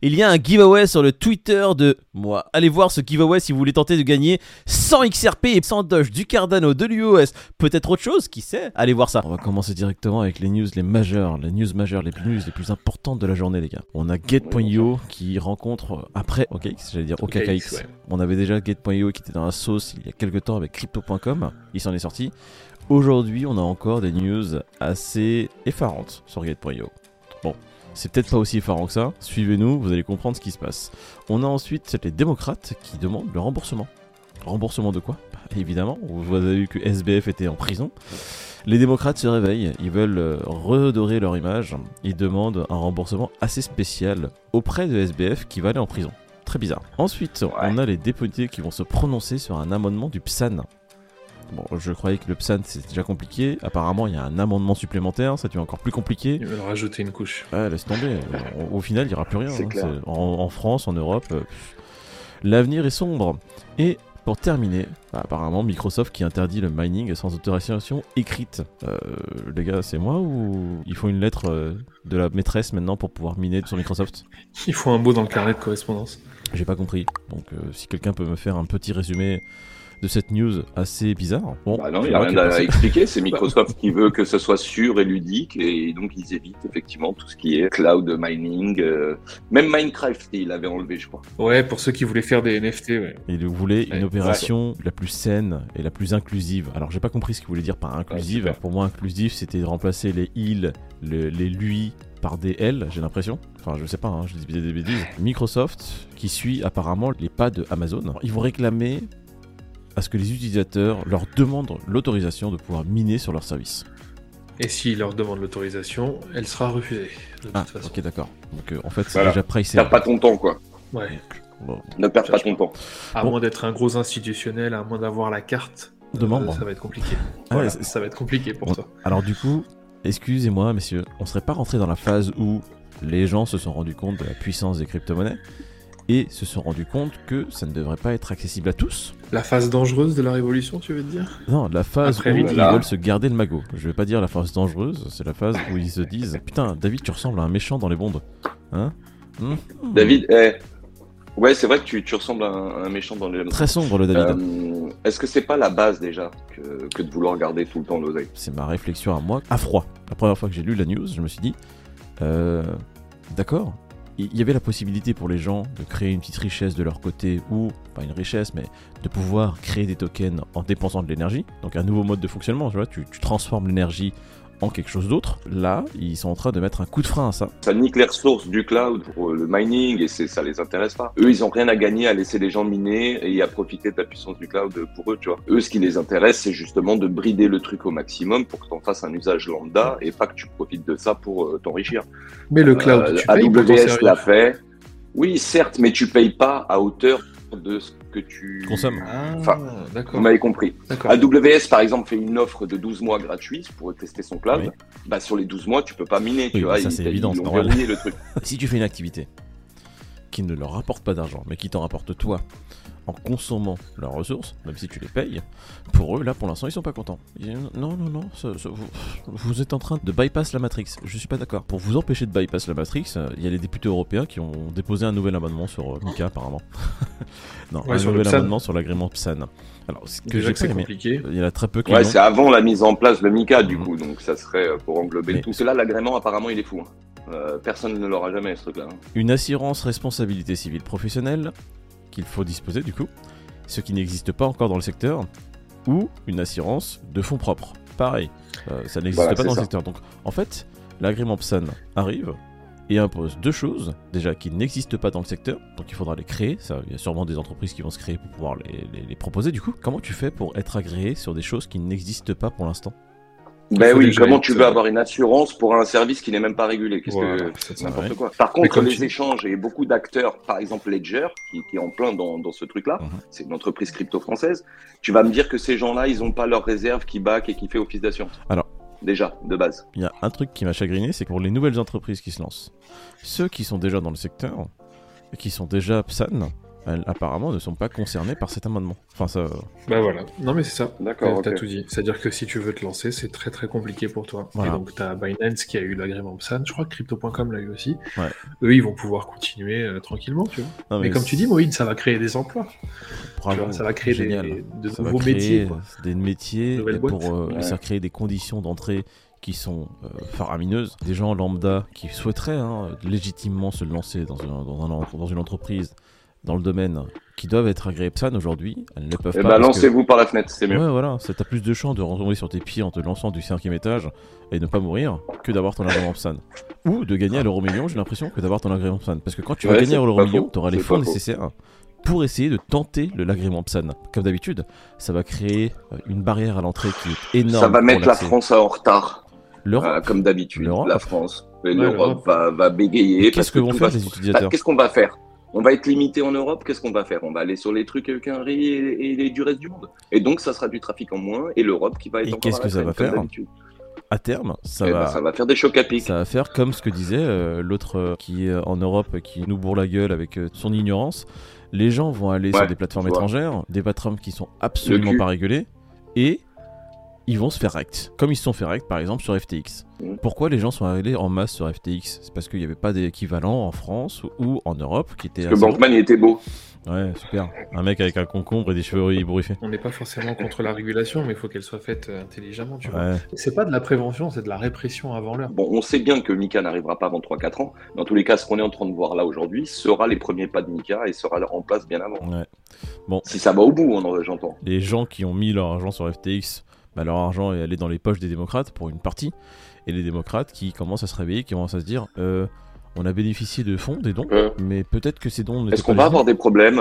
Il y a un giveaway sur le Twitter de moi. Allez voir ce giveaway si vous voulez tenter de gagner 100 XRP et 100 Doge, du Cardano, de l'UOS, peut-être autre chose, qui sait? Allez voir ça. On va commencer directement avec les news les majeures, les news majeures, les news les plus importantes de la journée, les gars. On a Get.io qui rencontre après OKX, j'allais dire OKX. ouais. On avait déjà Get.io qui était dans la sauce il y a quelques temps avec Crypto.com. Il s'en est sorti. Aujourd'hui, on a encore des news assez effarantes sur Get.io. Bon, c'est peut-être pas aussi effarant que ça. Suivez-nous, vous allez comprendre ce qui se passe. On a ensuite les démocrates qui demandent le remboursement. Remboursement de quoi? Bah, Évidemment, vous avez vu que SBF était en prison. Les démocrates se réveillent, ils veulent euh, redorer leur image. Ils demandent un remboursement assez spécial auprès de SBF qui va aller en prison. Très bizarre. Ensuite, on a les députés qui vont se prononcer sur un amendement du PSAN. Bon, je croyais que le PSAN c'était déjà compliqué. Apparemment, il y a un amendement supplémentaire, ça devient encore plus compliqué. Ils veulent rajouter une couche. Ouais, laisse tomber. Au, au final, il n'y aura plus rien. C'est hein. clair. C'est- En, en France, en Europe, euh, l'avenir est sombre. Et pour terminer, bah, apparemment, Microsoft qui interdit le mining sans autorisation écrite. Euh, les gars, c'est moi ou il faut une lettre euh, de la maîtresse maintenant pour pouvoir miner sur Microsoft? Il faut un mot dans le carnet de correspondance. J'ai pas compris. Donc, euh, si quelqu'un peut me faire un petit résumé de cette news assez bizarre. Bon, Bah non, il n'y a rien à passé. expliquer. C'est Microsoft qui veut que ce soit sûr et ludique et donc ils évitent effectivement tout ce qui est cloud mining. euh, Même Minecraft, il avait enlevé, je crois. Ouais, pour ceux qui voulaient faire des NFT, ouais. Et il voulait une Ouais, opération la plus saine et la plus inclusive. Alors j'ai pas compris ce qu'il voulait dire par inclusive. Pour moi, inclusif, c'était de remplacer les il, le- les lui par des elle, j'ai l'impression. Enfin, je sais pas, hein, je dis des bêtises. Microsoft, qui suit apparemment les pas de Amazon, ils vont réclamer à ce que les utilisateurs leur demandent l'autorisation de pouvoir miner sur leur service. Et s'ils leur demandent l'autorisation, elle sera refusée. De toute Ah, façon. ok, d'accord. Donc euh, en fait, c'est Voilà. déjà pricé. Perds pas ton temps, quoi. Ouais. Bon, Ne perds pas ton temps. À Bon. moins d'être un gros institutionnel, à moins d'avoir la carte, De euh, membre. ça va être compliqué. Ah, Voilà, ça va être compliqué pour Bon, toi. Alors du coup, excusez-moi messieurs, on serait pas rentré dans la phase où les gens se sont rendus compte de la puissance des crypto-monnaies et se sont rendus compte que ça ne devrait pas être accessible à tous. La phase dangereuse de la révolution, tu veux dire? Non, la phase Après, où ils là. veulent se garder le magot. Je vais pas dire la phase dangereuse, c'est la phase où ils se disent Putain, David, tu ressembles à un méchant dans les bondes. Hein? Hmm? David, eh, ouais, c'est vrai que tu, tu ressembles à un, un méchant dans les. Très sombre le David. Euh, Est-ce que c'est pas la base déjà que, que de vouloir garder tout le temps l'oseille c'est ma réflexion à moi, à froid. La première fois que j'ai lu la news, je me suis dit, euh, d'accord, il y avait la possibilité pour les gens de créer une petite richesse de leur côté, ou pas une richesse, mais de pouvoir créer des tokens en dépensant de l'énergie. Donc un nouveau mode de fonctionnement, tu vois, tu, tu transformes l'énergie en quelque chose d'autre. Là, ils sont en train de mettre un coup de frein à ça. Ça nique les ressources du cloud pour le mining et c'est, ça les intéresse pas. Eux, ils ont rien à gagner à laisser les gens miner et à profiter de la puissance du cloud pour eux, tu vois. Eux, ce qui les intéresse, c'est justement de brider le truc au maximum pour que tu en fasses un usage lambda et pas que tu profites de ça pour euh, t'enrichir. Mais le cloud, Euh, tu payes pour t'en AWS l'a fait. Oui, certes, mais tu payes pas à hauteur de ce que tu Consomme. Ah, Enfin. Vous m'avez compris. AWS, par exemple, fait une offre de 12 mois gratuits pour tester son cloud. Oui. Bah, sur les 12 mois, tu peux pas miner, tu Oui, vois. bah, ça, c'est évident, ont c'est normal. verrouillé le truc. Si tu fais une activité qui ne leur rapporte pas d'argent, mais qui t'en rapporte toi, en consommant leurs ressources, même si tu les payes, pour eux, là, pour l'instant, ils sont pas contents. Ils disent, non, non, non, ça- ça- vous, vous êtes en train de bypass la Matrix. Je suis pas d'accord. Pour vous empêcher de bypass la Matrix, euh, il y a les députés européens qui ont déposé un nouvel amendement sur euh, Mika, apparemment. non, Ouais, un sur nouvel amendement sur l'agrément PSAN. Alors, ce que j'ai c'est compliqué. il y en a très peu qui Ouais, c'est avant la mise en place de Mika, du Mhm. coup. Donc, ça serait euh, pour englober Mais- tout. Là, l'agrément, apparemment, il est fou. Euh, personne ne l'aura jamais, ce truc-là. hein. une assurance responsabilité civile professionnelle qu'il faut disposer du coup, ce qui n'existe pas encore dans le secteur, ou une assurance de fonds propres. Pareil, euh, ça n'existe Voilà, pas dans ça. le secteur. Donc en fait, l'agrément PSAN arrive et impose deux choses, déjà qui n'existent pas dans le secteur, donc il faudra les créer, ça, il y a sûrement des entreprises qui vont se créer pour pouvoir les, les- les proposer du coup. Comment tu fais pour être agréé sur des choses qui n'existent pas pour l'instant? Ben oui, comment tu veux euh, avoir une assurance pour un service qui n'est même pas régulé? Qu'est-ce Voilà, que c'est n'importe quoi. Par contre, les tu- échanges et beaucoup d'acteurs, par exemple Ledger, qui, qui est en plein dans, dans ce truc-là, Mhm. c'est une entreprise crypto française. Tu vas me dire que ces gens-là, ils n'ont pas leurs réserves qui back et qui fait office d'assurance. Alors. déjà de base. Il y a un truc qui m'a chagriné, c'est que pour les nouvelles entreprises qui se lancent, ceux qui sont déjà dans le secteur, et qui sont déjà PSAN, elles, apparemment, ne sont pas concernées par cet amendement. Enfin, ça. Bah voilà. Non, mais c'est ça. D'accord, T'as tout dit. C'est-à-dire que si tu veux te lancer, c'est très très compliqué pour toi. Voilà. Et donc, t'as Binance qui a eu l'agrément PSAN. Je crois que Crypto.com l'a eu aussi. Ouais. Eux, ils vont pouvoir continuer euh, tranquillement, tu vois. Non, Mais, comme tu dis, Moïd, ça va créer des emplois. bravo, tu vois, ça va créer des, de Ça va nouveaux créer métiers. quoi. des métiers et pour euh, Ouais. ça va créer des conditions d'entrée qui sont euh, faramineuses. Des gens lambda qui souhaiteraient hein, légitimement se lancer dans, un- dans, un- dans une entreprise dans le domaine qui doivent être agréées PSAN aujourd'hui, elles ne peuvent Eh pas. ben, que- lancez-vous par la fenêtre, c'est mieux. Ouais, voilà, t'as plus de chances de retomber sur tes pieds en te lançant du cinquième étage et ne pas mourir que d'avoir ton agrément PSAN. Ou de gagner à l'euro million, j'ai l'impression, que d'avoir ton agrément PSAN. Parce que quand tu vas gagner à l'euro million, t'auras les fonds nécessaires pour essayer de tenter le l'agrément PSAN. Comme d'habitude, ça va créer euh, une barrière à l'entrée qui est énorme. Ça va mettre la. France en retard, L'Europe. Voilà, comme d'habitude. L'Europe. La France, et Ouais, l'Europe va, va bégayer. Qu'est-ce que vont faire les se- utilisateurs Bah, Qu'est-ce qu'on va faire? On va être limité en Europe. Qu'est-ce qu'on va faire? On va aller sur les trucs avec un riz et, et du reste du monde. Et donc, ça sera du trafic en moins et l'Europe qui va être Et qu'est-ce que ça va faire? À terme, ça Eh va. ben, ça va faire des chocs à pic. Ça va faire comme ce que disait euh, l'autre euh, qui est en Europe, qui nous bourre la gueule avec euh, son ignorance. Les gens vont aller sur des plateformes étrangères, des plateformes qui sont absolument pas régulées, et ils vont se faire rect. Comme ils se sont fait rect par exemple sur FTX. Mm. Pourquoi les gens sont allés en masse sur FTX C'est parce qu'il n'y avait pas d'équivalent en France ou, en Europe qui était. Parce que assez- Bankman, il était beau. Ouais, super. Un mec avec un concombre et des cheveux ébouriffés. On n'est pas forcément contre la régulation, mais il faut qu'elle soit faite euh, intelligemment, tu vois. Ouais. C'est pas de la prévention, c'est de la répression avant l'heure. Bon, on sait bien que Mika n'arrivera pas avant 3-4 ans. Dans tous les cas, ce qu'on est en train de voir là aujourd'hui sera les premiers pas de Mika et sera en place bien avant. ouais. Si ça va au bout, j'entends. les gens qui ont mis leur argent sur FTX, bah, leur argent est allé dans les poches des démocrates pour une partie. Et les démocrates qui commencent à se réveiller, qui commencent à se dire euh, on a bénéficié de fonds, des dons, mais peut-être que ces dons Est-ce qu'on pas va avoir légitimes. des problèmes?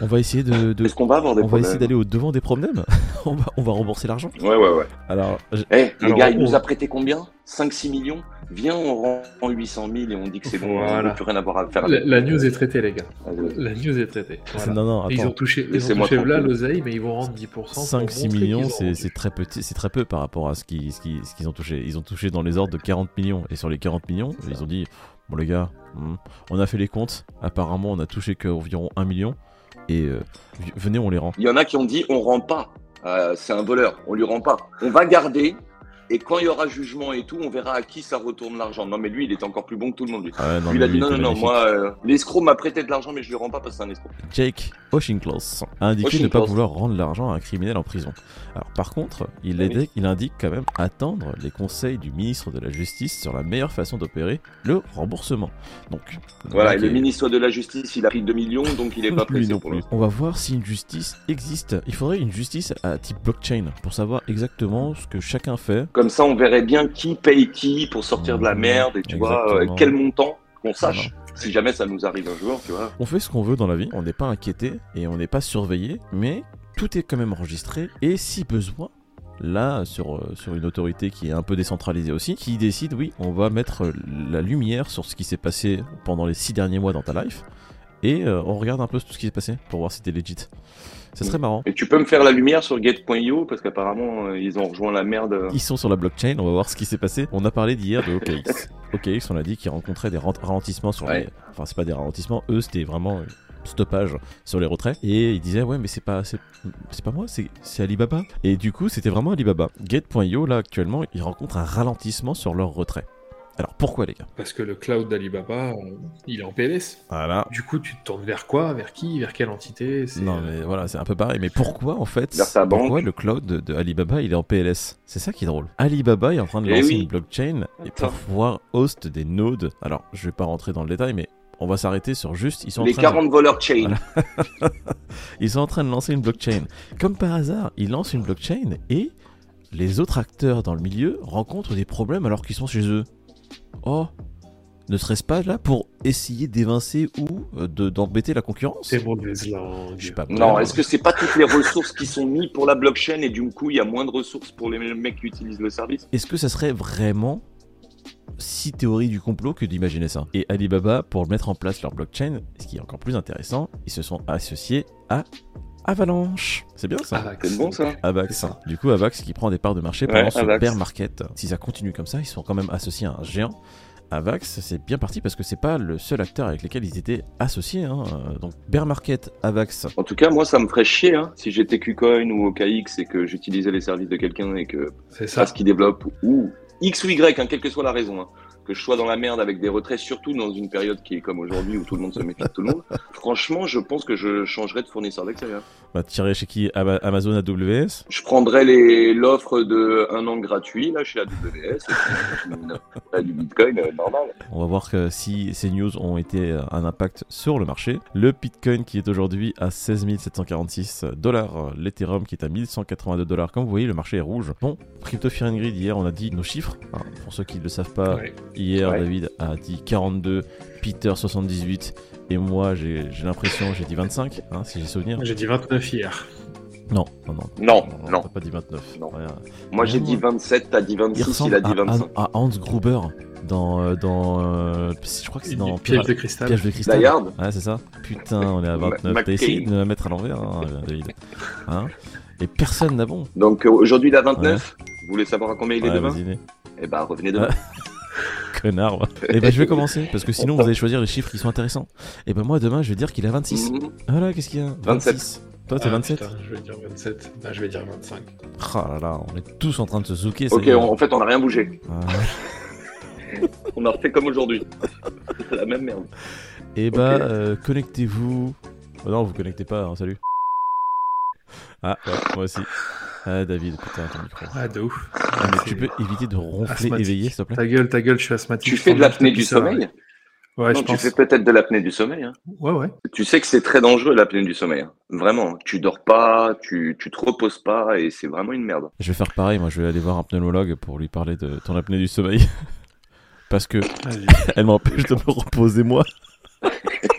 On va essayer de. de- Est-ce qu'on va avoir des On va problèmes? essayer d'aller au devant des problèmes? on, va, on va rembourser l'argent. Ouais, ouais, ouais. Alors, je- Eh, les Alors, gars, il on- nous a prêté combien? 5-6 millions? Viens, on rend 800 000 et on dit que c'est bon, on Voilà. n'a plus rien à voir à faire La, news est traitée, les gars. Allez. La news est traitée. Voilà. non, non, ils ont touché, ils ont touché là l'oseille, mais ils vont rendre 10%. pour 5-6 montrer millions, c'est très, petit, c'est très peu par rapport à ce qu'ils ce qu'ils- ce qu'ils ont touché. Ils ont touché dans les ordres de 40 millions. Et sur les 40 millions, ils ont dit Bon, les gars, hmm, on a fait les comptes. Apparemment, on a touché qu'environ 1 million. Et euh, venez, on les rend. Il y en a qui ont dit on rend pas. Euh, c'est un voleur, on lui rend pas. On va garder. Et quand il y aura jugement et tout, on verra à qui ça retourne l'argent. Non, mais lui, il est encore plus bon que tout le monde. Lui. Ah ouais, non, Lui, il a dit lui, non, non, non, moi, euh, l'escroc m'a prêté de l'argent, mais je lui rends pas parce que c'est un escroc. Jake Oshinklos a indiqué ne pas vouloir rendre l'argent à un criminel en prison. Alors par contre, il, Ah oui. il indique quand même attendre les conseils du ministre de la Justice sur la meilleure façon d'opérer le remboursement. Donc Voilà, et le est- ministre de la Justice, il a pris 2 millions, donc il est pas pressé non pour plus. On va voir si une justice existe. Il faudrait une justice à type blockchain pour savoir exactement ce que chacun fait. Comme ça, on verrait bien qui paye qui pour sortir de la Mhm, merde et tu vois, exactement. euh, quel montant qu'on sache. Si jamais ça nous arrive un jour, tu vois. On fait ce qu'on veut dans la vie, on n'est pas inquiété et on n'est pas surveillé, mais tout est quand même enregistré et si besoin, là sur, euh, sur une autorité qui est un peu décentralisée aussi, qui décide oui, on va mettre la lumière sur ce qui s'est passé pendant les six derniers mois dans ta life et euh, on regarde un peu tout ce qui s'est passé pour voir si t'es legit. Ça serait marrant. Et tu peux me faire la lumière sur Get.io parce qu'apparemment, euh, ils ont rejoint la merde. Ils sont sur la blockchain, on va voir ce qui s'est passé. On a parlé d'hier de OKX. OKX, on a dit qu'ils rencontraient des ralentissements sur Ouais. les. Enfin, c'est pas des ralentissements, eux, c'était vraiment euh, stoppage sur les retraits. Et ils disaient, ouais, mais c'est pas, c'est, pas moi, c'est, c'est Alibaba. Et du coup, c'était vraiment Alibaba. Get.io, là, actuellement, ils rencontrent un ralentissement sur leur retrait. Alors pourquoi, les gars Parce que le cloud d'Alibaba, euh, il est en PLS. Voilà. Du coup, tu te tournes vers quoi? Vers qui? Vers quelle entité? Non, euh, mais voilà, c'est un peu pareil. Mais pourquoi, en fait, Vers ta pourquoi banque. le cloud de, de Alibaba, il est en PLS C'est ça qui est drôle. Alibaba est en train de Eh lancer oui. une blockchain et pour pouvoir host des nodes. Alors, je vais pas rentrer dans le détail, mais on va s'arrêter sur juste. Ils sont, Les en train de, 40 voleurs chain. Voilà. ils sont en train de lancer une blockchain. Comme par hasard, ils lancent une blockchain et les autres acteurs dans le milieu rencontrent des problèmes alors qu'ils sont chez eux. Oh ne serait-ce pas là pour essayer d'évincer ou euh, de- d'embêter la concurrence? C'est mauvaise langue. Je sais pas. Non, est-ce que c'est pas toutes les ressources qui sont mises pour la blockchain et du coup il y a moins de ressources pour les mecs qui utilisent le service? Est-ce que ça serait vraiment si théorie du complot que d'imaginer ça? Et Alibaba, pour mettre en place leur blockchain, ce qui est encore plus intéressant, ils se sont associés à Avalanche. C'est bien ça Avax. C'est bon ça Avax. C'est ça. Du coup, Avax qui prend des parts de marché Ouais, pendant ce Avax. bear market. Si ça continue comme ça, ils sont quand même associés à un géant. Avax, c'est bien parti parce que c'est pas le seul acteur avec lequel ils étaient associés. hein. Euh, Donc Bear Market, Avax, En tout cas, moi, ça me ferait chier hein, si j'étais KuCoin ou OKX et que j'utilisais les services de quelqu'un et que C'est ça. ce qu'il développe, ou X ou Y, hein, quelle que soit la raison, hein, que je sois dans la merde avec des retraits, surtout dans une période qui est comme aujourd'hui où tout le monde se méfie de tout le monde, franchement, je pense que je changerais de fournisseur d'extérieur. Bah, tiré chez qui Ama- Amazon AWS. Je prendrais l'offre de un an gratuit là chez AWS minerais du Bitcoin euh, normal. On va voir que si ces news ont été euh, un impact sur le marché. Le Bitcoin qui est aujourd'hui à 16 746 dollars, l'Ethereum qui est à 1182 dollars. Comme vous voyez, le marché est rouge. Bon, Crypto Fear and Greed, hier on a dit nos chiffres. hein. pour ceux qui ne le savent pas, Ouais. hier Ouais. David a dit 42, Peter 78 et moi j'ai j'ai l'impression j'ai dit 25, hein, si j'ai souvenir. J'ai dit 29 hier. Non, non, non. Non, non. T'as pas dit 29. Non. Ouais, Moi j'ai dit 27, t'as dit Il 26, ressemble il a dit à, 25. à- à Hans Gruber dans. euh, dans euh, je crois que c'est dans Piège de cristal. Piège de cristal. Ouais, c'est ça. Putain, on est à 29. Ma- T'as essayé de me la mettre à l'envers, hein, David. Hein Et personne n'a bon. Donc euh, aujourd'hui il a 29. Vous voulez savoir à combien il est Ouais, demain. Eh ben revenez demain. connard. Et ben je vais commencer parce que sinon vous allez choisir les chiffres qui sont intéressants. Et ben moi demain je vais dire qu'il a 26. Mhm. Voilà, qu'est-ce qu'il y a? 27. 26. Toi t'es Ah, 27 putain, je vais dire 27. Ah, je vais dire 25. Ah là là, on est tous en train de se zouker. Ok, en fait on a rien bougé. Ah. On a refait comme aujourd'hui. La même merde. Et bah, Ok. euh, connectez-vous. Oh non, vous connectez pas, hein, salut. Ah, ouais, moi aussi. Ah, David, putain, ton micro. Ah, de ouf. Ah, mais C'est tu peux éviter de ronfler asthmatique. éveillé, s'il te plaît Ta gueule, ta gueule, je suis asthmatique. Tu fais de l'apnée du sommeil Ouais, Non, je tu pense. fais peut-être de l'apnée du sommeil. hein. Ouais, ouais. Tu sais que c'est très dangereux l'apnée du sommeil. hein. Vraiment, tu dors pas, tu, tu te reposes pas et c'est vraiment une merde. Je vais faire pareil, moi je vais aller voir un pneumologue pour lui parler de ton apnée du sommeil. Parce que elle m'empêche de me reposer moi.